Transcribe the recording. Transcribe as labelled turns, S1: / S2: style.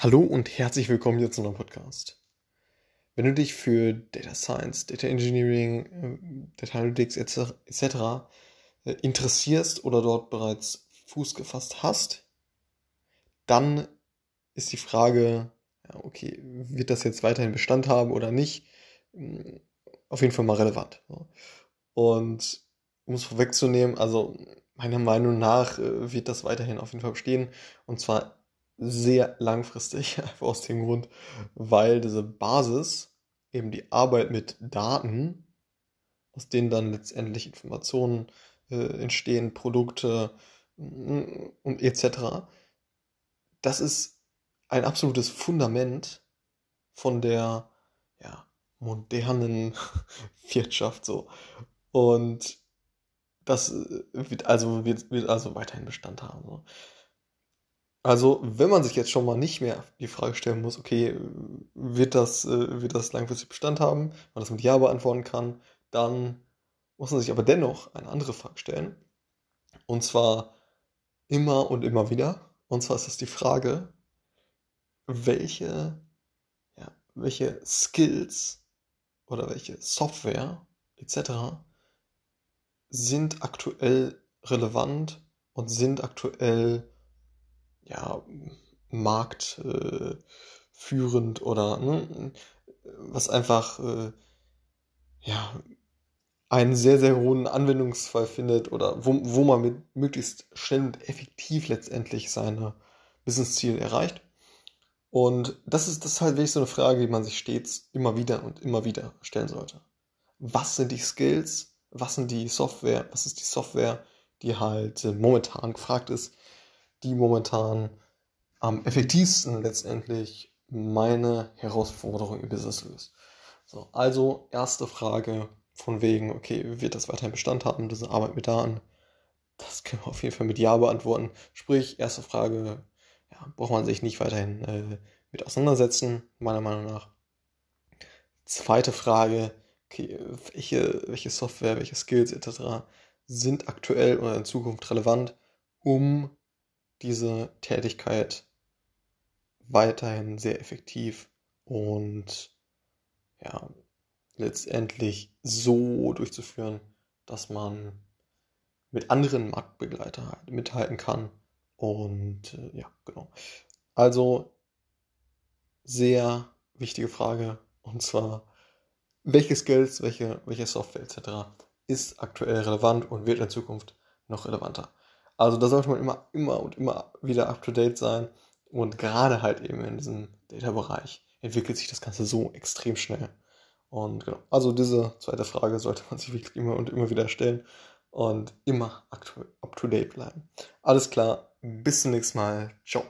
S1: Hallo und herzlich willkommen hier zu einem Podcast. Wenn du dich für Data Science, Data Engineering, äh, Data Analytics etc. Äh, interessierst oder dort bereits Fuß gefasst hast, dann ist die Frage, okay, wird das jetzt weiterhin Bestand haben oder nicht? Hm, auf jeden Fall mal relevant. Und um es vorwegzunehmen, also meiner Meinung nach äh, wird das weiterhin auf jeden Fall bestehen. Und zwar sehr langfristig, einfach aus dem Grund, weil diese Basis, eben die Arbeit mit Daten, aus denen dann letztendlich Informationen äh, entstehen, Produkte mm, und etc., das ist ein absolutes Fundament von der ja, modernen Wirtschaft so. Und das äh, wird also, wird, wird also weiterhin Bestand haben. So. Also, wenn man sich jetzt schon mal nicht mehr die Frage stellen muss, okay, wird das, äh, wird das langfristig Bestand haben, man das mit Ja beantworten kann, dann muss man sich aber dennoch eine andere Frage stellen. Und zwar immer und immer wieder. Und zwar ist das die Frage, welche, ja, welche Skills oder welche Software etc. sind aktuell relevant und sind aktuell ja, marktführend äh, oder ne, was einfach äh, ja, einen sehr, sehr hohen Anwendungsfall findet oder wo, wo man mit möglichst schnell und effektiv letztendlich seine Business-Ziele erreicht. Und das ist, das ist halt wirklich so eine Frage, die man sich stets immer wieder und immer wieder stellen sollte. Was sind die Skills? Was sind die Software? Was ist die Software, die halt äh, momentan gefragt ist? Die momentan am effektivsten letztendlich meine Herausforderung im Business löst. So, also erste Frage von wegen, okay, wird das weiterhin Bestand haben, diese Arbeit mit Daten? Das können wir auf jeden Fall mit Ja beantworten. Sprich, erste Frage, ja, braucht man sich nicht weiterhin äh, mit auseinandersetzen, meiner Meinung nach. Zweite Frage, okay, welche, welche Software, welche Skills etc. sind aktuell oder in Zukunft relevant, um diese Tätigkeit weiterhin sehr effektiv und ja, letztendlich so durchzuführen, dass man mit anderen Marktbegleitern halt mithalten kann. Und äh, ja, genau. Also sehr wichtige Frage. Und zwar, welche Skills, welche, welche Software etc. ist aktuell relevant und wird in Zukunft noch relevanter. Also da sollte man immer, immer und immer wieder up-to-date sein. Und gerade halt eben in diesem Data-Bereich entwickelt sich das Ganze so extrem schnell. Und genau, also diese zweite Frage sollte man sich wirklich immer und immer wieder stellen und immer up-to-date bleiben. Alles klar, bis zum nächsten Mal. Ciao.